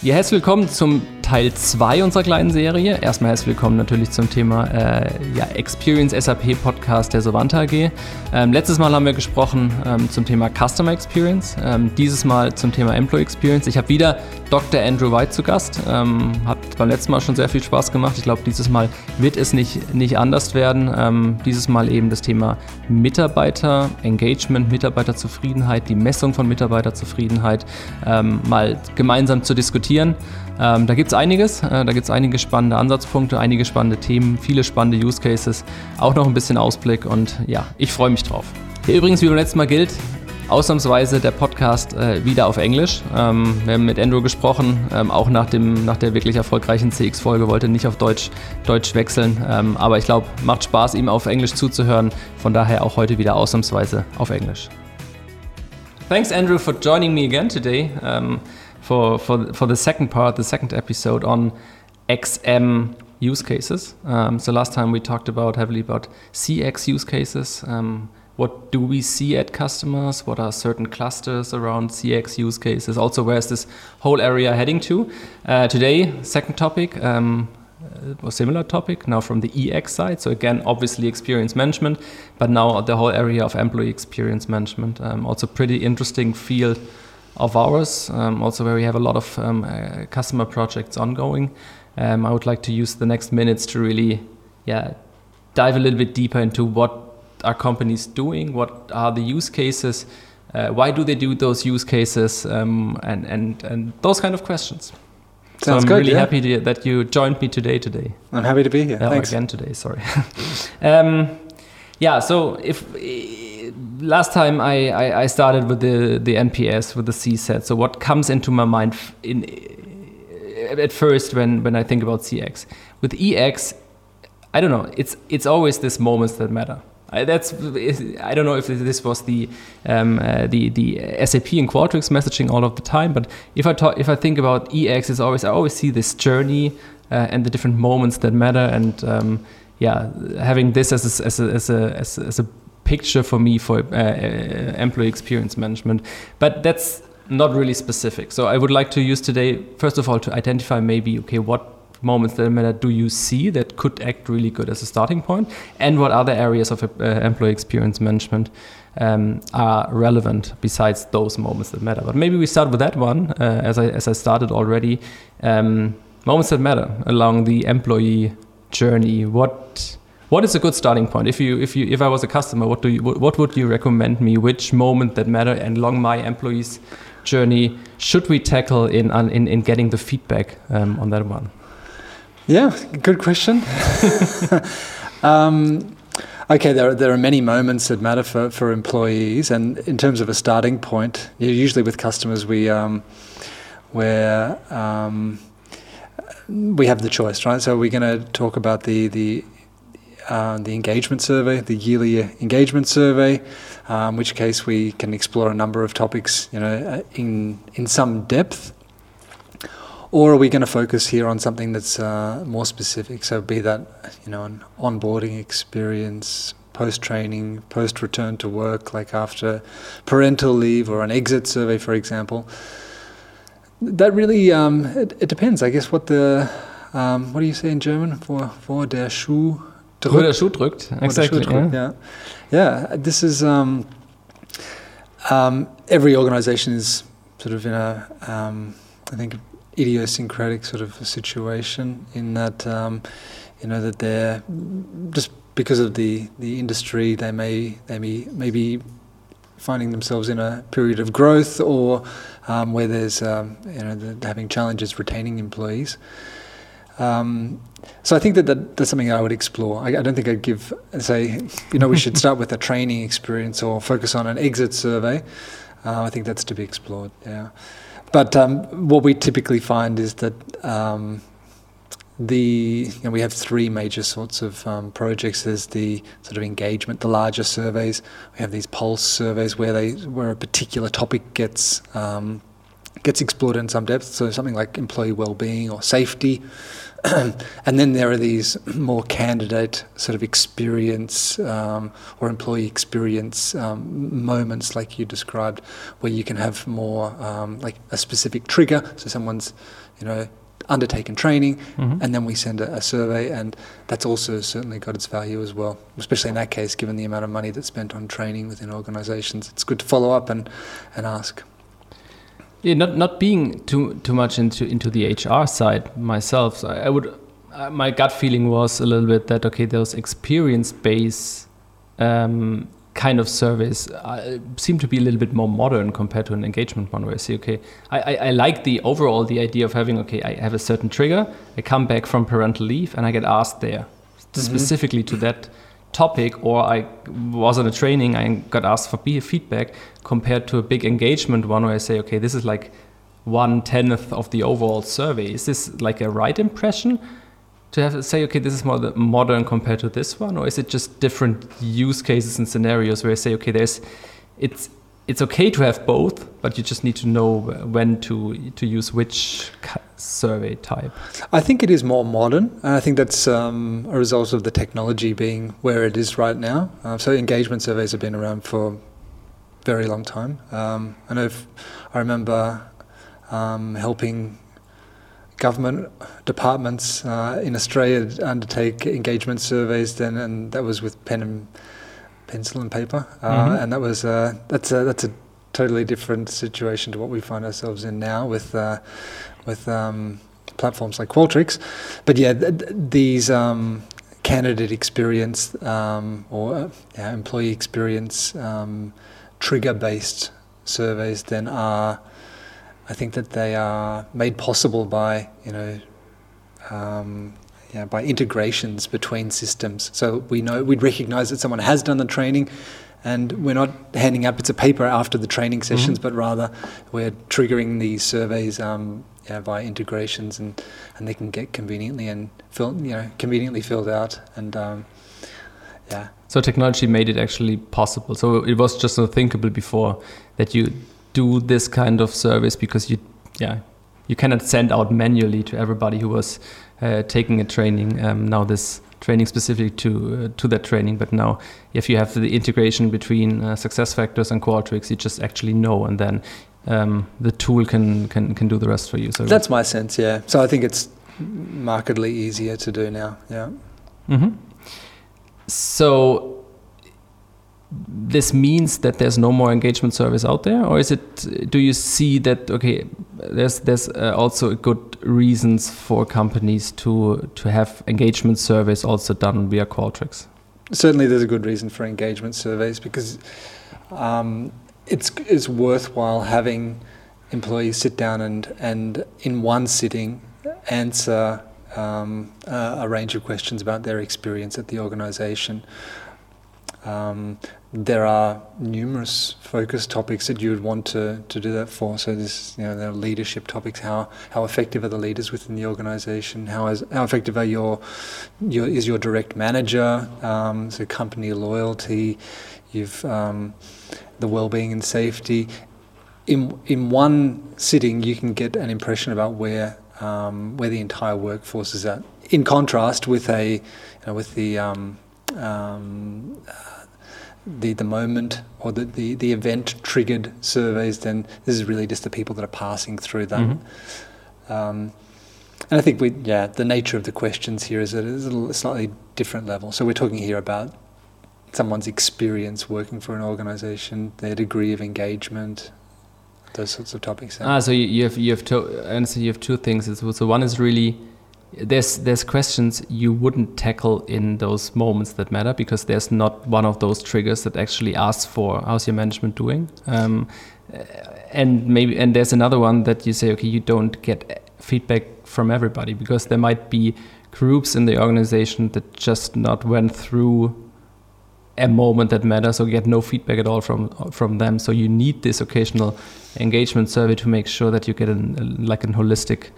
Ja, herzlich willkommen zum Teil 2 unserer kleinen Serie. Erstmal herzlich willkommen natürlich zum Thema äh, ja, Experience SAP Podcast der Sovanta AG. Ähm, letztes Mal haben wir gesprochen ähm, zum Thema Customer Experience, ähm, dieses Mal zum Thema Employee Experience. Ich habe wieder Dr. Andrew White zu Gast. Ähm, hat beim letzten Mal schon sehr viel Spaß gemacht. Ich glaube, dieses Mal wird es nicht, nicht anders werden. Ähm, dieses Mal eben das Thema Mitarbeiter, Engagement, Mitarbeiterzufriedenheit, die Messung von Mitarbeiterzufriedenheit ähm, mal gemeinsam zu diskutieren. Ähm, da gibt es einiges, äh, da gibt es einige spannende Ansatzpunkte, einige spannende Themen, viele spannende Use Cases, auch noch ein bisschen Ausblick und ja, ich freue mich drauf. Hier übrigens, wie beim letzten Mal gilt, ausnahmsweise der Podcast äh, wieder auf Englisch. Ähm, wir haben mit Andrew gesprochen, ähm, auch nach, dem, nach der wirklich erfolgreichen CX-Folge, wollte nicht auf Deutsch, Deutsch wechseln. Ähm, aber ich glaube, macht Spaß, ihm auf Englisch zuzuhören. Von daher auch heute wieder ausnahmsweise auf Englisch. Thanks, Andrew, for joining me again today. Um, for for for the second part, the second episode on XM use cases. Um, so last time we talked about heavily about CX use cases. Um, what do we see at customers? What are certain clusters around CX use cases? Also, where's this whole area heading to? Uh, today, second topic, um, a similar topic now from the EX side. So again, obviously experience management, but now the whole area of employee experience management. Um, also pretty interesting field of ours, um, also where we have a lot of um, uh, customer projects ongoing. Um, I would like to use the next minutes to really, yeah, dive a little bit deeper into what are companies doing, what are the use cases, uh, why do they do those use cases, um, and and and those kind of questions. Sounds so I'm good, really yeah. happy to, that you joined me today. Today. I'm happy to be here. Oh, Thanks. again today, sorry. um, yeah, so if last time I, I, I started with the, the NPS, with the CSAT, so what comes into my mind in, at first when, when I think about CX? With EX, I don't know, it's, it's always these moments that matter. I, that's I don't know if this was the um, uh, the the SAP and Qualtrics messaging all of the time, but if I talk if I think about EX, it's always I always see this journey uh, and the different moments that matter, and um, yeah, having this as a, as a, as a, as a picture for me for uh, uh, employee experience management, but that's not really specific. So I would like to use today first of all to identify maybe okay what moments that matter. Do you see that could act really good as a starting point? And what other areas of uh, employee experience management um, are relevant besides those moments that matter? But maybe we start with that one uh, as, I, as I started already. Um, moments that matter along the employee journey. What what is a good starting point if you if you if I was a customer what do you what, would you recommend me which moment that matter and along my employees journey should we tackle in in, in getting the feedback um, on that one Yeah, good question. um, okay, there are, there are many moments that matter for, for employees, and in terms of a starting point, usually with customers, we um, where um, we have the choice, right? So we're going to talk about the the uh, the engagement survey, the yearly engagement survey, um, which case we can explore a number of topics, you know, uh, in in some depth. Or are we going to focus here on something that's uh, more specific? So, be that you know an onboarding experience, post training, post return to work, like after parental leave, or an exit survey, for example. That really um, it, it, depends. I guess what the um, what do you say in German? For for der Schuh drückt. Wo der Schuh drückt. Exactly. Schuh drückt, yeah. yeah. yeah. This is um, every organization is sort of in a I think idiosyncratic sort of situation in that um, you know that they're just because of the, the industry they may they may maybe finding themselves in a period of growth or um, where there's um, you know they're having challenges retaining employees. Um, so I think that, that that's something I would explore. I, I, don't think I'd give say you know we should start with a training experience or focus on an exit survey. Uh, I think that's to be explored. Yeah. But um, what we typically find is that um, the you know, we have three major sorts of um, projects. There's the sort of engagement, the larger surveys. We have these pulse surveys where they where a particular topic gets um, gets explored in some depth. So something like employee well-being or safety. and then there are these more candidate sort of experience um, or employee experience um, moments, like you described, where you can have more um, like a specific trigger. So someone's, you know, undertaken training, mm-hmm. and then we send a, a, survey, and that's also certainly got its value as well. Especially in that case, given the amount of money that's spent on training within organisations, it's good to follow up and and ask. Yeah, not not being too too much into into the HR side myself. So I would, uh, my gut feeling was a little bit that okay, those experience based um, kind of surveys uh, seem to be a little bit more modern compared to an engagement one where I say, okay, I, I, I, like the overall the idea of having, okay, I have a certain trigger, I come back from parental leave and I get asked there mm-hmm. specifically to that topic or I was on a training, I got asked for feedback compared to a big engagement one where I say, okay, this is like one tenth of the overall survey. Is this like a right impression? to have say, okay, this is more modern compared to this one, or is it just different use cases and scenarios where I say, okay, there's it's it's okay to have both, but you just need to know when to to use which survey type. I think it is more modern, and I think that's um, a result of the technology being where it is right now. Uh, so engagement surveys have been around for a very long time. Um, I know if, I remember um, helping government departments uh, in Australia undertake engagement surveys then, and that was with pen and pencil and paper, uh, mm-hmm. and that was uh, that's a that's a totally different situation to what we find ourselves in now with uh, with um, platforms like Qualtrics. But yeah, th- th- these um, candidate experience um, or uh, yeah, employee experience um, trigger based surveys then are I think that they are made possible by you know um, yeah, by integrations between systems. So we know we'd recognise that someone has done the training, and we're not handing out bits of paper after the training mm-hmm. sessions, mm-hmm. but rather we're triggering these surveys um, yeah, via integrations, and, and they can get conveniently and fill, you know conveniently filled out, and um, yeah. So technology made it actually possible. So it was just unthinkable before that you do this kind of service because you, yeah, you cannot send out manually to everybody who was uh, taking a training. Um, now this training specific to uh, to that training, but now if you have the integration between uh, SuccessFactors and Qualtrics, you just actually know, and then um, the tool can, can can do the rest for you. So that's my sense, yeah. So I think it's markedly easier to do now, yeah. Mm-hmm. So this means that there's no more engagement service out there or is it do you see that okay there's there's uh, also good reasons for companies to to have engagement surveys also done via Qualtrics certainly there's a good reason for engagement surveys because um, it's it's worthwhile having employees sit down and and in one sitting answer um, uh, a range of questions about their experience at the organization. Um, there are numerous focus topics that you would want to, to do that for. So this, you know, there are leadership topics. How how effective are the leaders within the organisation? How is how effective are your, your is your direct manager? Um, so company loyalty, you've um, the well-being and safety. In in one sitting, you can get an impression about where um, where the entire workforce is at. In contrast with a you know, with the um, the, the moment or the, the, the event triggered surveys, then this is really just the people that are passing through them. Mm-hmm. Um, and I think we, yeah, the nature of the questions here is at a slightly different level. So we're talking here about someone's experience working for an organisation, their degree of engagement, those sorts of topics. Ah, so you, you have you have to answer. You have two things. So one is really there's there's questions you wouldn't tackle in those moments that matter because there's not one of those triggers that actually asks for how's your management doing? Um, and maybe and there's another one that you say okay you don't get feedback from everybody because there might be groups in the organization that just not went through a moment that matters or get no feedback at all from from them. So you need this occasional engagement survey to make sure that you get an like an holistic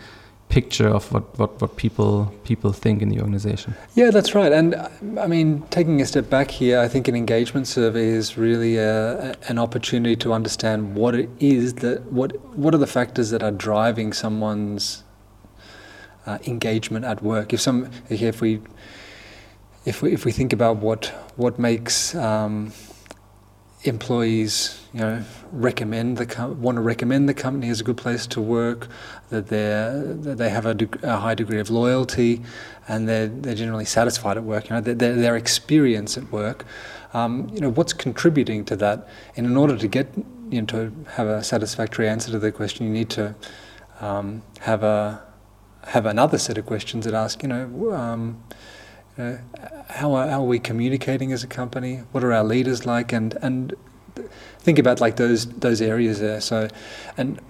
picture of what, what, what people people think in the organization. Yeah, that's right. And I mean, taking a step back here, I think an engagement survey is really a, an opportunity to understand what it is that what what are the factors that are driving someone's uh, engagement at work. If some if we if we if we think about what what makes um, employees, you know, recommend the want to recommend the company as a good place to work, that they that they have a, de- a, high degree of loyalty, and they're they're generally satisfied at work. You know, their their experience at work. Um, you know, what's contributing to that? And in order to get you know to have a satisfactory answer to the question, you need to um, have a have another set of questions that ask, you know. Um, uh, how, are, how are we communicating as a company? What are our leaders like? And and think about like those those areas there. So, and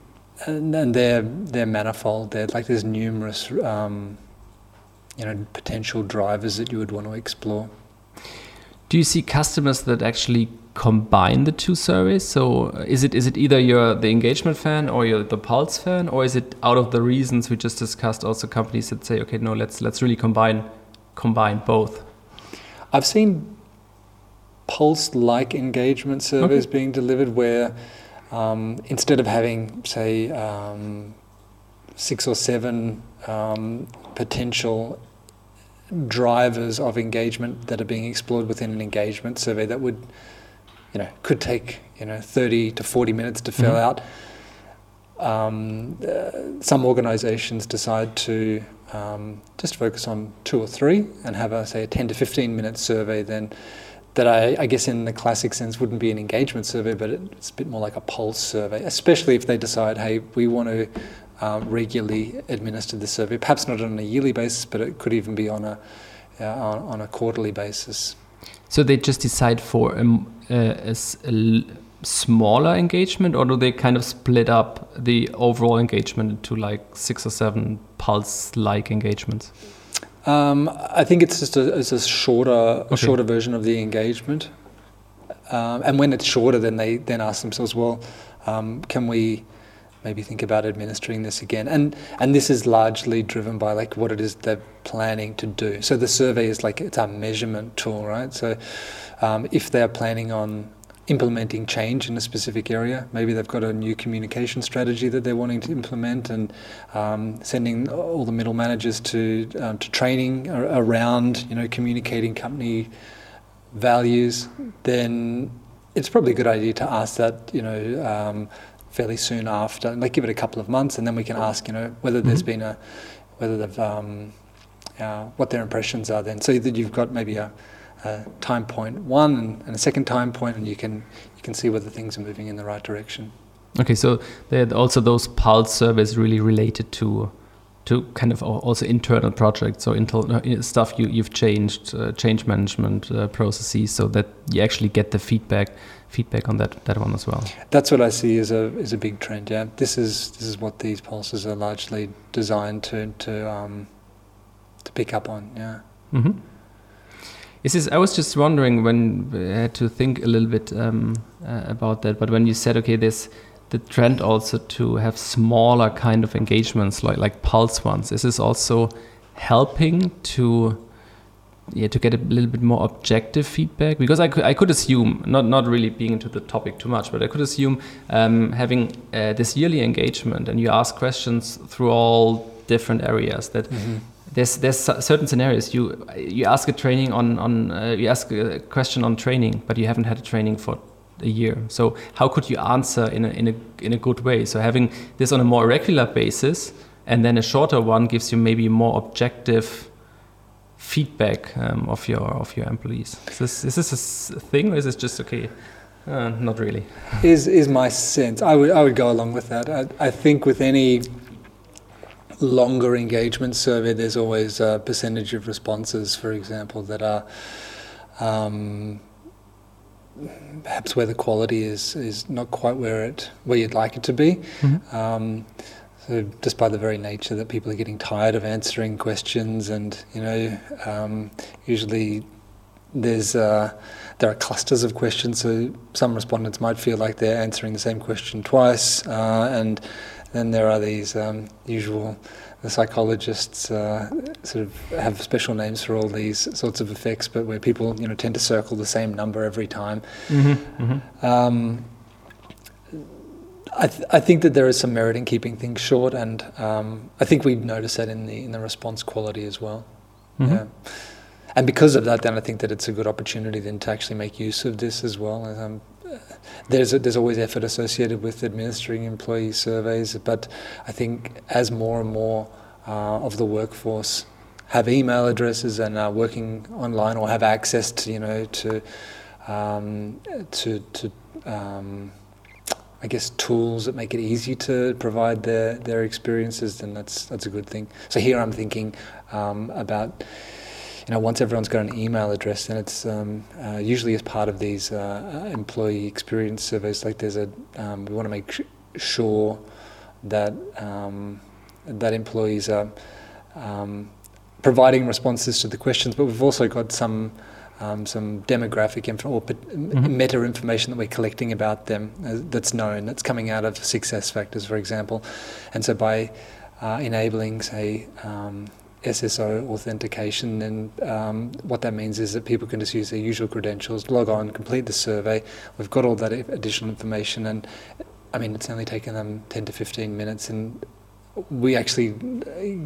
and, and they're they're manifold. They're like there's numerous um, you know potential drivers that you would want to explore. Do you see customers that actually combine the two surveys? So is it is it either you're the engagement fan or you're the pulse fan, or is it out of the reasons we just discussed also companies that say, okay, no, let's let's really combine combine both? I've seen pulse-like engagement surveys okay. being delivered where um, instead of having, say, um, six or seven um, potential drivers of engagement that are being explored within an engagement survey that would, you know, could take you know 30 to 40 minutes to fill mm-hmm. out. Um, uh, some organisations decide to um, just focus on two or three and have a say a 10 to 15 minute survey then that I, I, guess in the classic sense wouldn't be an engagement survey but it's a bit more like a pulse survey especially if they decide hey we want to um, regularly administer the survey perhaps not on a yearly basis but it could even be on a uh, on, on, a quarterly basis. So they just decide for um, a, a, smaller engagement or do they kind of split up the overall engagement into like six or seven pulse like engagements? Um, I think it's just a, it's a shorter okay. a shorter version of the engagement. Um, and when it's shorter then they then ask themselves well um, can we maybe think about administering this again? And and this is largely driven by like what it is they're planning to do. So the survey is like it's a measurement tool right? So um, if they're planning on implementing change in a specific area. Maybe they've got a new communication strategy that they're wanting to implement, and um, sending all the middle managers to um, to training around you know communicating company values. Then it's probably a good idea to ask that you know um, fairly soon after, like give it a couple of months, and then we can ask you know whether there's mm-hmm. been a whether they've um, uh, what their impressions are then, so that you've got maybe a a time point one and, and, a second time point, and you can you can see whether things are moving in the right direction. Okay, so also those pulse surveys really related to to kind of also internal projects or internal uh, stuff you you've changed, uh, change management uh, processes, so that you actually get the feedback feedback on that that one as well. That's what I see as a as a big trend. Yeah, this is this is what these pulses are largely designed to to um, to pick up on. Yeah. Mm -hmm. Is this? I was just wondering when I had to think a little bit um, uh, about that. But when you said, okay, there's the trend also to have smaller kind of engagements, like like pulse ones. This is this also helping to yeah to get a little bit more objective feedback? Because I could I could assume not not really being into the topic too much, but I could assume um, having uh, this yearly engagement and you ask questions through all different areas that. Mm -hmm there's there's certain scenarios. You you ask a training on on uh, you ask a question on training but you haven't had a training for a year. So how could you answer in a in a in a good way? So having this on a more regular basis and then a shorter one gives you maybe more objective feedback um, of your of your employees. Is this is this a thing or is this just okay uh, not really? Is is my sense. I would I would go along with that. I, I think with any longer engagement survey, there's always a percentage of responses, for example, that are um, perhaps where the quality is is not quite where it where you'd like it to be. Mm-hmm. Um, so just by the very nature that people are getting tired of answering questions, and you know, um, usually there's uh, there are clusters of questions. So some respondents might feel like they're answering the same question twice, uh, and then there are these um, usual the psychologists uh, sort of have special names for all these sorts of effects, but where people you know tend to circle the same number every time. Mm-hmm, mm-hmm. Um, I, th- I, think that there is some merit in keeping things short, and um, I think we notice that in the in the response quality as well. Mm-hmm. Yeah. And because of that, then I think that it's a good opportunity then to actually make use of this as well. Um, there's a, there's always effort associated with administering employee surveys, but I think as more and more uh, of the workforce have email addresses and are working online or have access to you know to um, to to um, I guess tools that make it easy to provide their their experiences, then that's that's a good thing. So here I'm thinking um, about you know, once everyone's got an email address, then it's um, uh, usually as part of these uh, employee experience surveys. Like there's a, um, we want to make sh- sure that um, that employees are um, providing responses to the questions, but we've also got some. Um, some demographic info or mm-hmm. meta information that we're collecting about them uh, that's known, that's coming out of SuccessFactors, for example. And so by uh, enabling, say, um, SSO authentication, and um, what that means is that people can just use their usual credentials, log on, complete the survey. We've got all that additional information, and I mean, it's only taken them 10 to 15 minutes, and we actually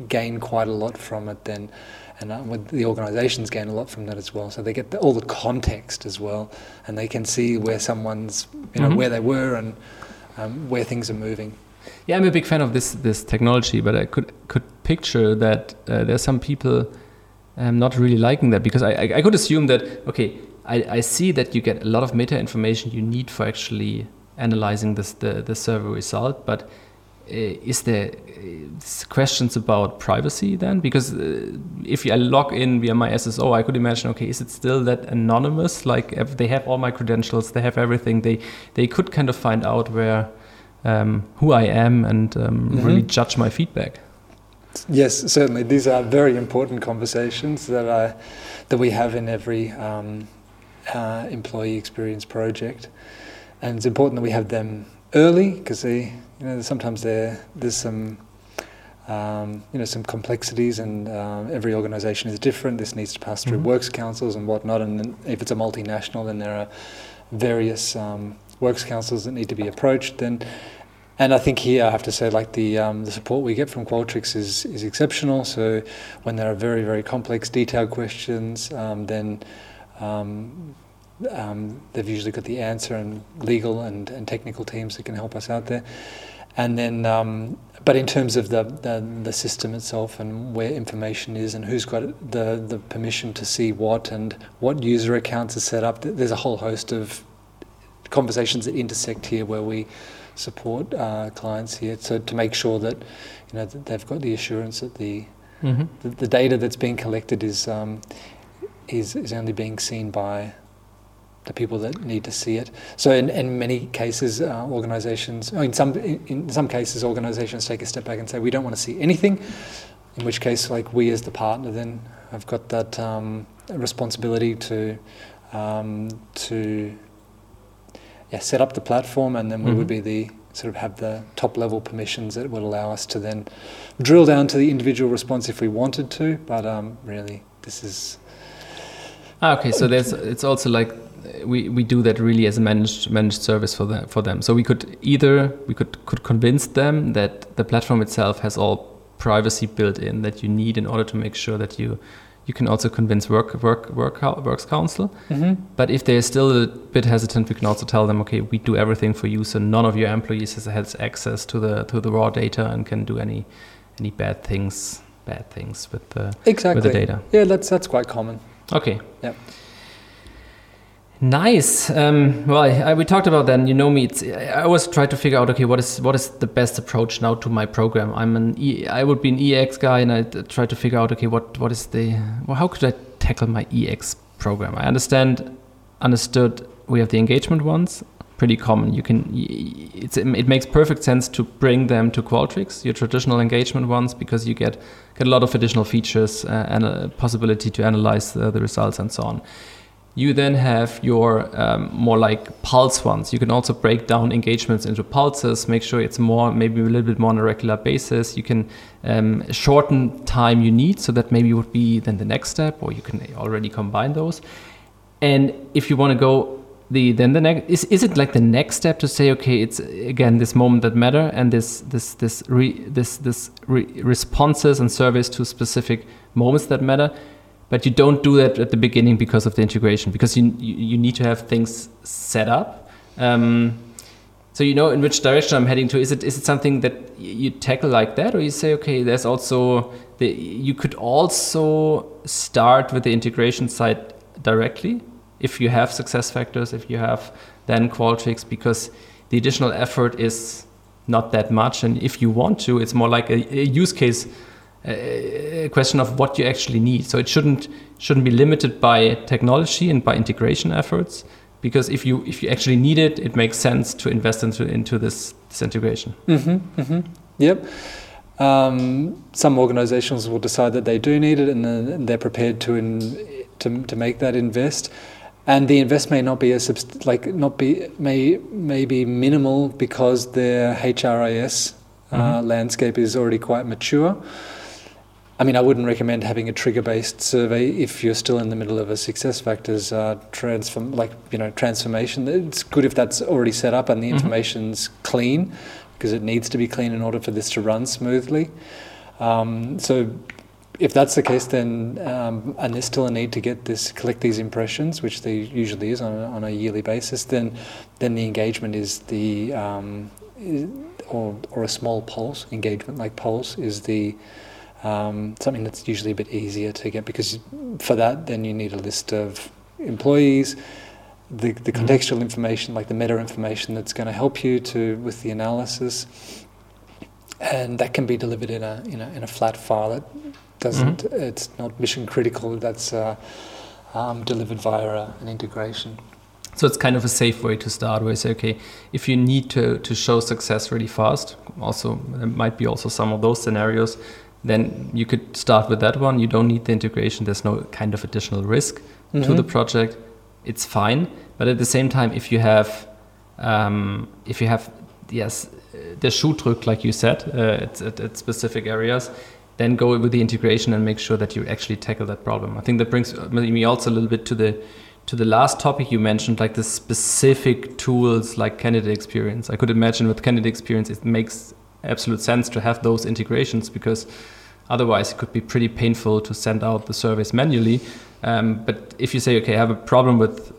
gain quite a lot from it then. And uh, the organisations gain a lot from that as well. So they get the, all the context as well, and they can see where someone's, you know, mm-hmm. where they were and um, where things are moving. Yeah, I'm a big fan of this this technology, but I could could picture that uh, there's some people um, not really liking that because I, I, I could assume that okay, I, I see that you get a lot of meta information you need for actually analyzing this the the survey result, but uh, is there uh, questions about privacy then? Because uh, if I log in via my SSO, I could imagine, okay, is it still that anonymous? Like they have all my credentials, they have everything. They they could kind of find out where um, who I am and um, mm-hmm. really judge my feedback. Yes, certainly. These are very important conversations that I, that we have in every um, uh, employee experience project, and it's important that we have them early because they, you know, sometimes there there's some. Um, you know some complexities, and uh, every organisation is different. This needs to pass through mm-hmm. works councils and whatnot. And if it's a multinational, then there are various um, works councils that need to be approached. Then and I think here I have to say, like the um, the support we get from Qualtrics is is exceptional. So when there are very very complex, detailed questions, um, then um, um they've usually got the answer and legal and, and technical teams that can help us out there. And then, um, but in terms of the, the, the system itself and where information is and who's got the the permission to see what and what user accounts are set up, there's a whole host of conversations that intersect here where we support uh, clients here so to make sure that you know that they've got the assurance that the mm-hmm. the, the, data that's being collected is um, is is only being seen by the people that need to see it. So in, in many cases, uh, organisations, in some in some cases, organisations take a step back and say we don't want to see anything. In which case, like we as the partner, then have got that um, responsibility to um, to yeah, set up the platform, and then we mm-hmm. would be the sort of have the top level permissions that would allow us to then drill down to the individual response if we wanted to. But um, really, this is. Ah, okay, so there's it's also like we, we do that really as a managed managed service for them for them. So we could either we could could convince them that the platform itself has all privacy built in that you need in order to make sure that you you can also convince work work work works council. Mm-hmm. But if they're still a bit hesitant, we can also tell them, okay, we do everything for you, so none of your employees has, has access to the to the raw data and can do any any bad things bad things with the exactly. with the data. Yeah, that's that's quite common. Okay. Yeah. Nice. Um, well, I, we talked about that. And You know me. I always try to figure out, okay, what is what is the best approach now to my program? I'm an e, I would be an EX guy, and I try to figure out, okay, what what is the well, how could I tackle my EX program? I understand, understood. We have the engagement ones, pretty common. You can it's it makes perfect sense to bring them to Qualtrics, your traditional engagement ones, because you get get a lot of additional features uh, and a possibility to analyze the, the results and so on You then have your um, more like pulse ones. You can also break down engagements into pulses, make sure it's more, maybe a little bit more on a regular basis. You can um, shorten time you need, so that maybe would be then the next step, or you can already combine those. And if you want to go the then the next is, is it like the next step to say okay it's again this moment that matter and this this this re, this this re responses and service to specific moments that matter but you don't do that at the beginning because of the integration because you you, need to have things set up um, so you know in which direction I'm heading to is it is it something that you tackle like that or you say okay there's also the you could also start with the integration side directly if you have SuccessFactors, if you have then Qualtrics, because the additional effort is not that much. And if you want to, it's more like a, a use case a question of what you actually need. So it shouldn't shouldn't be limited by technology and by integration efforts. Because if you if you actually need it, it makes sense to invest into into this, this integration. Mm-hmm, mm-hmm. Yep. Um, some organizations will decide that they do need it, and then they're prepared to in, to to make that invest and the invest may not be a like not be may may be minimal because their HRIS uh, mm-hmm. landscape is already quite mature. I mean, I wouldn't recommend having a trigger-based survey if you're still in the middle of a SuccessFactors uh, transform, like you know, transformation. It's good if that's already set up and the mm-hmm. information's clean, because it needs to be clean in order for this to run smoothly. Um, so if that's the case, then um, and there's still a need to get this collect these impressions, which there usually is on a, on a yearly basis, then then the engagement is the um, or or a small pulse engagement like pulse is the um, something that's usually a bit easier to get because for that then you need a list of employees, the the mm-hmm. contextual information like the meta information that's going to help you to with the analysis, and that can be delivered in a in a, in a flat file that doesn't mm-hmm. it's not mission critical. That's uh, um, delivered via uh, an integration. So it's kind of a safe way to start where you say, okay, if you need to, to show success really fast, also there might be also some of those scenarios, then you could start with that one. You don't need the integration. There's no kind of additional risk mm-hmm. to the project. It's fine. But at the same time, if you have, um, if you have, yes, the shoe like you said, uh, at, at, at specific areas, then go with the integration and make sure that you actually tackle that problem. I think that brings me also a little bit to the to the last topic you mentioned, like the specific tools like candidate experience. I could imagine with candidate experience, it makes absolute sense to have those integrations because otherwise it could be pretty painful to send out the surveys manually. Um, but if you say, okay, I have a problem with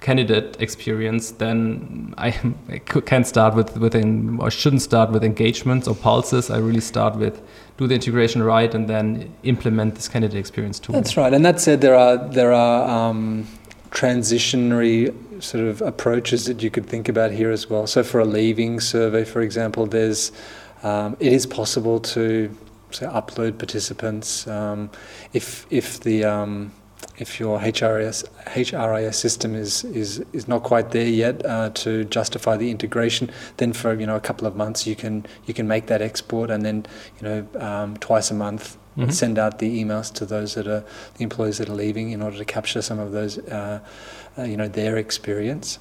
candidate experience, then I, I can start with within or shouldn't start with engagements or pulses. I really start with do the integration right and then implement this candidate experience tool. That's right. And that said, there are there are um, transitionary sort of approaches that you could think about here as well. So for a leaving survey, for example, there's um, it is possible to say upload participants um, if if the um, if your HRIS HRIS system is is is not quite there yet uh, to justify the integration, then for you know a couple of months you can you can make that export and then you know um, twice a month mm-hmm. send out the emails to those that are the employees that are leaving in order to capture some of those uh, uh, you know their experience.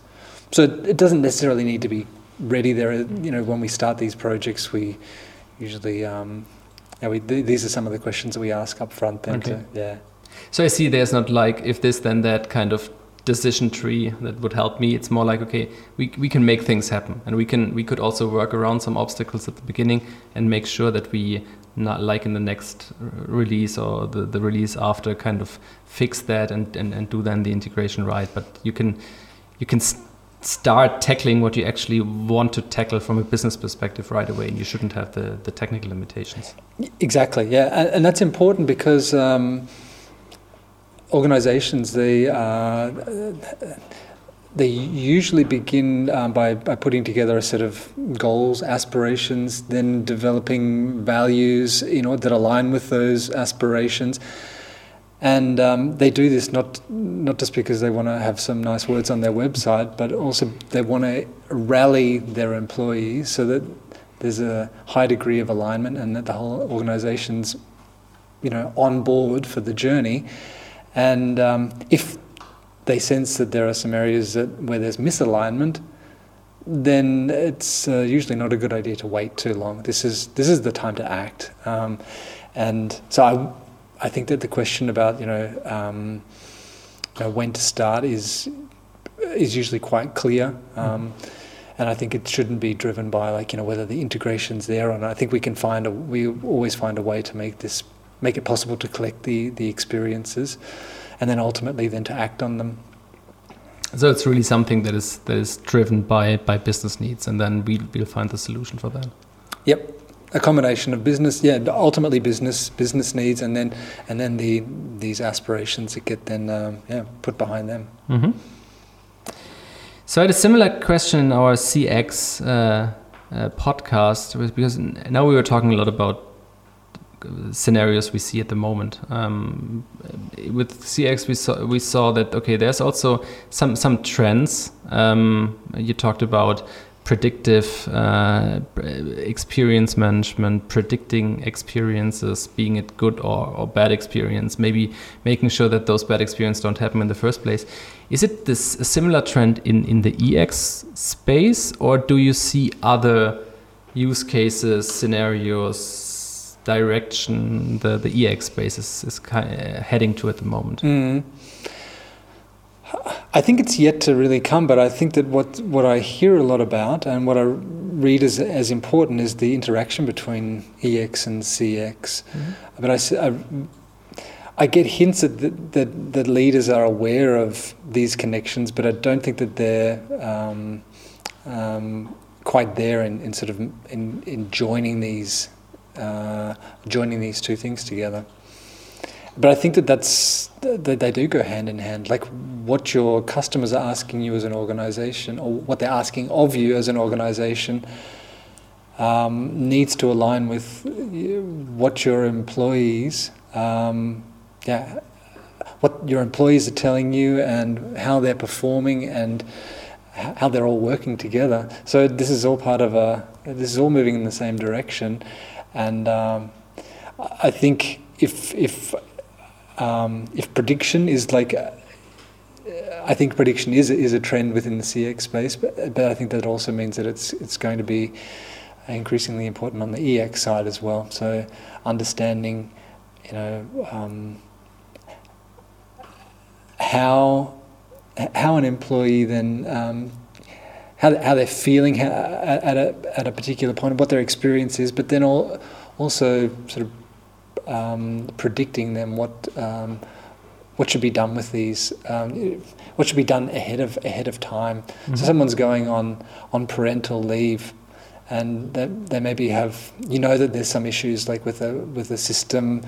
So it doesn't necessarily need to be ready there. are, You know when we start these projects, we usually um, yeah, we, th- these are some of the questions that we ask up front. Then okay. to, yeah. So I see there's not like if this then that kind of decision tree that would help me. It's more like okay, we we can make things happen, and we can we could also work around some obstacles at the beginning and make sure that we not like in the next release or the, the release after kind of fix that and, and, and do then the integration right but you can you can start tackling what you actually want to tackle from a business perspective right away and you shouldn't have the, the technical limitations exactly yeah and, and that's important because um, organizations, they, uh, they usually begin um, by, by putting together a set of goals, aspirations, then developing values you know, that align with those aspirations. And um, they do this not not just because they want to have some nice words on their website, but also they want to rally their employees so that there's a high degree of alignment and that the whole organization's you know on board for the journey and um, if they sense that there are some areas that where there's misalignment, then it's uh, usually not a good idea to wait too long. This is this is the time to act. Um, and so I, I think that the question about you know, um, you know when to start is is usually quite clear. Um, and I think it shouldn't be driven by like you know whether the integration's there or not. I think we can find a we always find a way to make this make it possible to collect the the experiences, and then ultimately then to act on them. So it's really something that is that is driven by by business needs, and then we we'll find the solution for that. Yep, a combination of business, yeah, ultimately business business needs, and then and then the these aspirations that get then um, yeah put behind them. Mm-hmm. So I had a similar question in our CX uh, uh, podcast because now we were talking a lot about scenarios we see at the moment. Um, with CX, we saw we saw that okay, there's also some some trends. Um, you talked about predictive uh, experience management, predicting experiences, being it good or, or bad experience, maybe making sure that those bad experiences don't happen in the first place. Is it this a similar trend in, in the EX space, or do you see other use cases, scenarios, direction the, the EX space is, is kind of heading to at the moment? Mm. I think it's yet to really come, but I think that what, what I hear a lot about and what I read as, as important is the interaction between EX and CX. Mm-hmm. But I, I, I, get hints that, that, that leaders are aware of these connections, but I don't think that they're um, um, quite there in, in sort of in, in joining these uh, joining these two things together but I think that that's that they do go hand in hand. Like what your customers are asking you as an organization, or what they're asking of you as an organization, um, needs to align with what your employees, um, yeah, what your employees are telling you, and how they're performing, and how they're all working together. So this is all part of a. This is all moving in the same direction, and um, I think if if um, if prediction is like, uh, I think prediction is is a trend within the CX space, but, but I think that also means that it's it's going to be increasingly important on the EX side as well. So understanding, you know, um, how how an employee then um, how, how they're feeling at, a at a particular point, what their experience is, but then all, also sort of um, predicting them what um, what should be done with these, um, what should be done ahead of ahead of time. Mm-hmm. So someone's going on on parental leave, and they, they maybe have you know that there's some issues like with the with the system.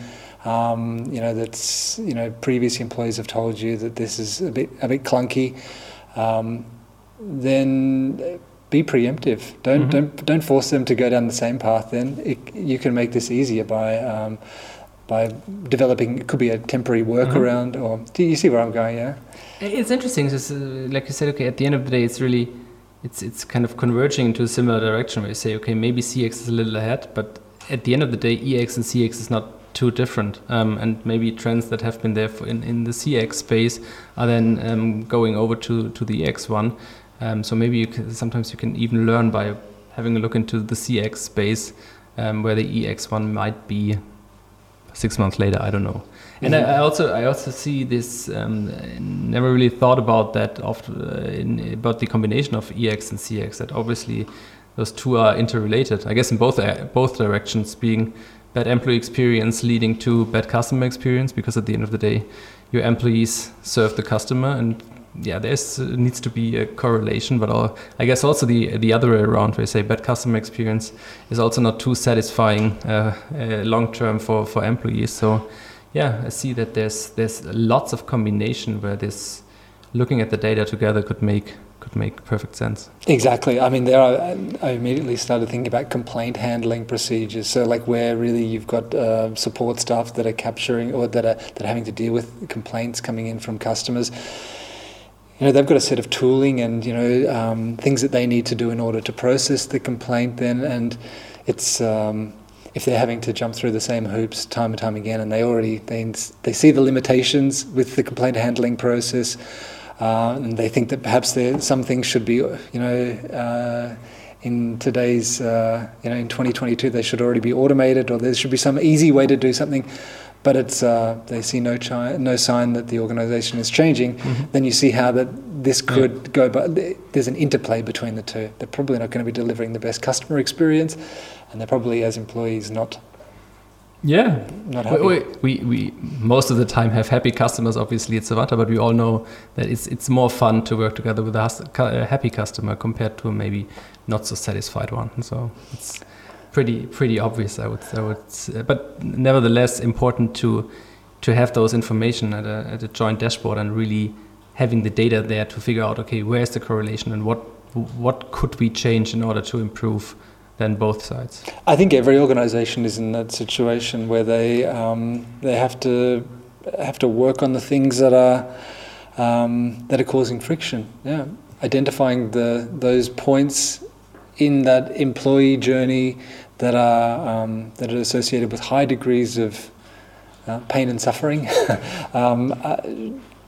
Um, you know that's you know previous employees have told you that this is a bit a bit clunky. Um, then be preemptive. Don't mm-hmm. don't don't force them to go down the same path. Then it, you can make this easier by um, by developing. It could be a temporary workaround, mm-hmm. or do you see where I'm going? Yeah. It's interesting. Just uh, like you said, okay. At the end of the day, it's really it's it's kind of converging into a similar direction where you say, okay, maybe CX is a little ahead, but at the end of the day, EX and CX is not too different. Um, and maybe trends that have been there in, in the CX space are then um, going over to, to the EX one. Um, so maybe you can, sometimes you can even learn by having a look into the CX space um, where the EX one might be six months later. I don't know. And mm-hmm. I, I, also I also see this. Um, never really thought about that of, uh, in, about the combination of EX and CX. That obviously those two are interrelated. I guess in both uh, both directions, being bad employee experience leading to bad customer experience because at the end of the day, your employees serve the customer and yeah, there's uh, needs to be a correlation, but all, I guess also the the other way around, where you say bad customer experience is also not too satisfying uh, uh, long term for for employees. So yeah, I see that there's there's lots of combination where this looking at the data together could make could make perfect sense. Exactly. I mean, there are, I immediately started thinking about complaint handling procedures. So, like where really you've got uh, support staff that are capturing or that are that are having to deal with complaints coming in from customers you know, they've got a set of tooling and you know um, things that they need to do in order to process the complaint. Then, and it's um, if they're having to jump through the same hoops time and time again, and they already they they see the limitations with the complaint handling process. uh, and they think that perhaps some things should be, you know, uh, in today's, uh, you know, in 2022, they should already be automated, or there should be some easy way to do something. But it's uh, they see no chi- no sign that the organisation is changing. Mm-hmm. Then you see how that this could yeah. go. But there's an interplay between the two. They're probably not going to be delivering the best customer experience, and they're probably as employees not yeah, not happy. We, we, we, most of the time have happy customers, obviously at Sovanta, but we all know that it's it's more fun to work together with a, happy customer compared to maybe not so satisfied one. So it's pretty pretty obvious, I would I would, but nevertheless important to to have those information at a, at a joint dashboard and really having the data there to figure out okay where's the correlation and what what could we change in order to improve then both sides? I think every organisation is in that situation where they um, they have to have to work on the things that are um, that are causing friction. Yeah, identifying the those points in that employee journey that are um, that are associated with high degrees of uh, pain and suffering. Um, uh,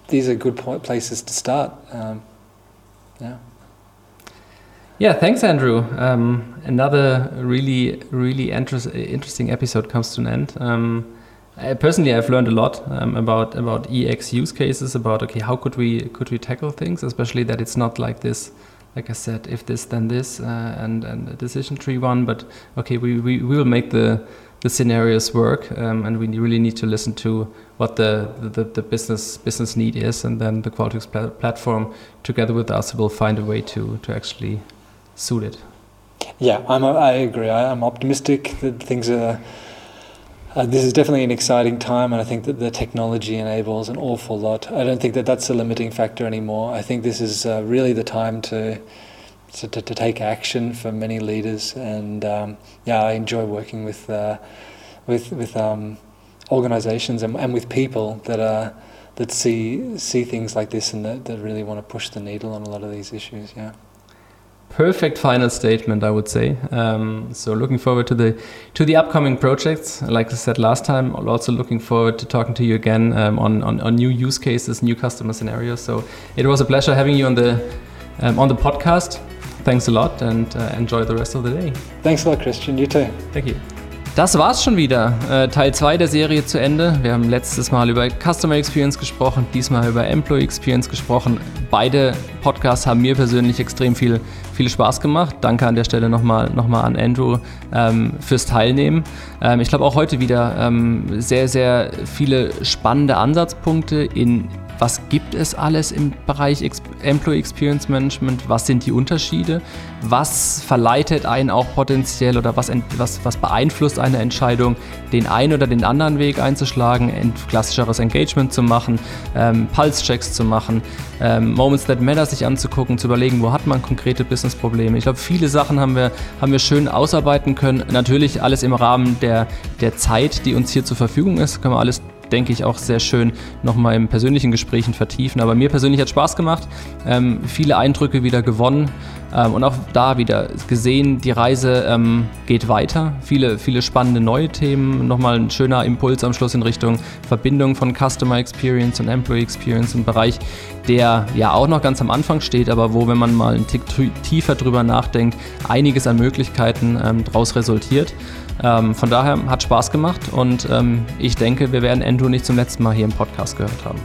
these are good places to start. Um, yeah. Yeah, thanks, Andrew. Um, another really, really inter- interesting episode comes to an end. Um, I, personally, I've learned a lot um, about about EX use cases. About okay, how could we could we tackle things, especially that it's not like this. Like I said, if this then this, uh, and and a decision tree one. But okay, we, we, we will make the the scenarios work, um, and we really need to listen to what the, the, the business business need is, and then the Qualtrics pl- platform together with us will find a way to to actually suit it. Yeah, I'm, I agree. I, am optimistic that things are. Uh, this is definitely an exciting time, and I think that the technology enables an awful lot. I don't think that that's a limiting factor anymore. I think this is uh, really the time to, to, to take action for many leaders, and um, yeah, I enjoy working with uh, with with um, organisations and, and with people that are that see see things like this and that, that really want to push the needle on a lot of these issues. Yeah perfect final statement, I would say. Um, so looking forward to the to the upcoming projects. Like I said last time, also looking forward to talking to you again um, on, on, on new use cases, new customer scenarios. So it was a pleasure having you on the um, on the podcast. Thanks a lot and uh, enjoy the rest of the day. Thanks a lot, Christian. You too. Thank you. Das war's schon wieder. Äh, Teil 2 der Serie zu Ende. Wir haben letztes Mal über Customer Experience gesprochen, diesmal über Employee Experience gesprochen. Beide Podcasts haben mir persönlich extrem viel, viel Spaß gemacht. Danke an der Stelle nochmal noch mal an Andrew ähm, fürs Teilnehmen. Ähm, ich glaube auch heute wieder ähm, sehr, sehr viele spannende Ansatzpunkte in was gibt es alles im Bereich Employee Experience Management, was sind die Unterschiede, was verleitet einen auch potenziell oder was, was, was beeinflusst eine Entscheidung, den einen oder den anderen Weg einzuschlagen, klassischeres Engagement zu machen, ähm, Pulse-Checks zu machen, ähm, Moments that Matter sich anzugucken, zu überlegen, wo hat man konkrete Business-Probleme. Ich glaube, viele Sachen haben wir, haben wir schön ausarbeiten können. Natürlich alles im Rahmen der, der Zeit, die uns hier zur Verfügung ist, können wir alles denke ich, auch sehr schön nochmal im persönlichen Gesprächen vertiefen. Aber mir persönlich hat Spaß gemacht, ähm, viele Eindrücke wieder gewonnen ähm, und auch da wieder gesehen, die Reise ähm, geht weiter. Viele, viele spannende neue Themen. Nochmal ein schöner Impuls am Schluss in Richtung Verbindung von Customer Experience und Employee Experience, ein Bereich, der ja auch noch ganz am Anfang steht, aber wo, wenn man mal einen Tick tiefer drüber nachdenkt, einiges an Möglichkeiten ähm, daraus resultiert. Ähm, von daher hat Spaß gemacht und ähm, ich denke, wir werden Andrew nicht zum letzten Mal hier im Podcast gehört haben.